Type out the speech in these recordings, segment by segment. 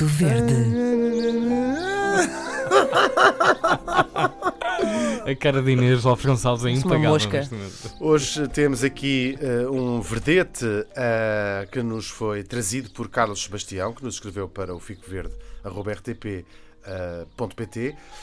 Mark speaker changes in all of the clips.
Speaker 1: Verde.
Speaker 2: A cara de Inês Lopes Gonçalves é impagável.
Speaker 3: mosca.
Speaker 2: neste momento.
Speaker 4: Hoje temos aqui eh, um verdete eh, que nos foi trazido por Carlos Sebastião, que nos escreveu para o Fico Verde, rtp.pt,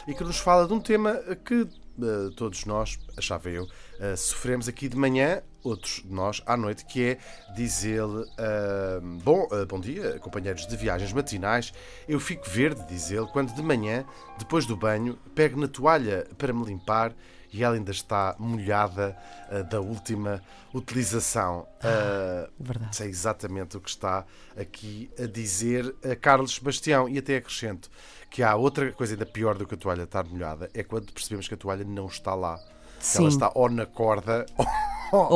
Speaker 4: e que nos fala de um tema que eh, todos nós, achava eu, eh, sofremos aqui de manhã, outros de nós à noite, que é diz-ele: eh, bom, eh, bom dia, companheiros de viagens matinais, eu fico verde, diz ele, quando de manhã, depois do banho, pego na toalha para me limpar e ela ainda está molhada ah, da última utilização. Ah,
Speaker 3: Verdade.
Speaker 4: sei exatamente o que está aqui a dizer a Carlos Sebastião e até acrescento que há outra coisa ainda pior do que a toalha estar molhada é quando percebemos que a toalha não está lá.
Speaker 3: Sim.
Speaker 4: Ela está ou na corda
Speaker 3: Ou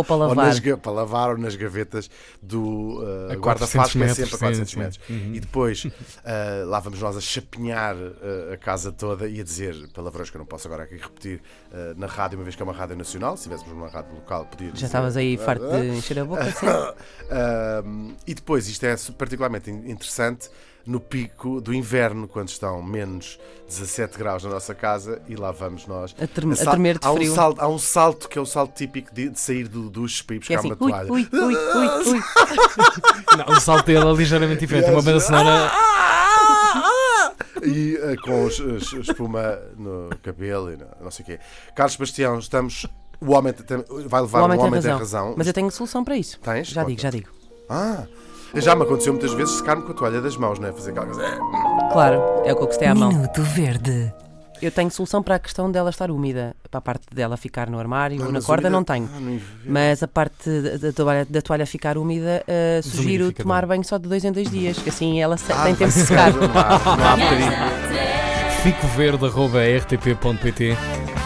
Speaker 3: para lavar.
Speaker 4: nas, ga- para lavar ou nas gavetas do
Speaker 2: A
Speaker 4: uh,
Speaker 2: 400
Speaker 4: guarda-fatos, que é sempre a
Speaker 2: sim,
Speaker 4: 400
Speaker 2: sim.
Speaker 4: metros.
Speaker 2: Uhum.
Speaker 4: E depois uh, lá vamos nós a chapinhar uh, a casa toda e a dizer palavrões que eu não posso agora aqui repetir uh, na rádio, uma vez que é uma rádio nacional. Se estivéssemos numa rádio local, podia dizer.
Speaker 3: Já estavas aí farto de encher a boca, sim.
Speaker 4: E depois, isto é particularmente in- interessante no pico do inverno, quando estão menos 17 graus na nossa casa, e lá vamos nós.
Speaker 3: A, trem- a tremer de
Speaker 4: há, um
Speaker 3: frio.
Speaker 4: salto, há um salto que é o salto típico de, de sair do duche para ir
Speaker 3: Que é
Speaker 4: buscar
Speaker 3: assim,
Speaker 4: uma
Speaker 3: ui,
Speaker 4: toalha.
Speaker 3: ui, ui, ui, ui.
Speaker 2: Não, o salto dele é ligeiramente diferente. Uma banda sonora.
Speaker 4: E eh, com os- os- espuma no cabelo e no- não sei o quê. Carlos Bastião, estamos. O homem tem- vai levar
Speaker 3: O homem,
Speaker 4: o
Speaker 3: tem,
Speaker 4: homem
Speaker 3: razão.
Speaker 4: tem razão.
Speaker 3: Mas eu tenho solução para isso.
Speaker 4: Tens?
Speaker 3: Já digo,
Speaker 4: Conta.
Speaker 3: já digo.
Speaker 4: Ah, já me aconteceu muitas vezes secar-me com a toalha das mãos, não é? Fazer aquela coisa. "É".
Speaker 3: Claro, é o que eu gostei à mão.
Speaker 1: Minuto Verde.
Speaker 3: Eu tenho solução para a questão dela estar úmida. Para a parte dela ficar no armário
Speaker 4: Ah,
Speaker 3: ou na
Speaker 4: mas
Speaker 3: corda,
Speaker 4: úmida-
Speaker 3: não tenho.
Speaker 4: Ah.
Speaker 3: Mas a parte da, toalha, da toalha ficar úmida, uh, sugiro tomar banho só de dois em dois dias, que assim ela se-
Speaker 4: Ah,
Speaker 3: tem tempo de secar.
Speaker 4: Não há, não há bocadinho.
Speaker 2: ficoverde.rtp.pt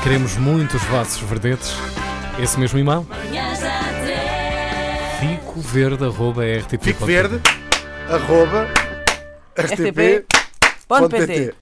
Speaker 2: Queremos muitos vossos verdetes. Esse mesmo
Speaker 4: Fico verde, arroba,
Speaker 3: RTP.pt.
Speaker 4: rtp.pt.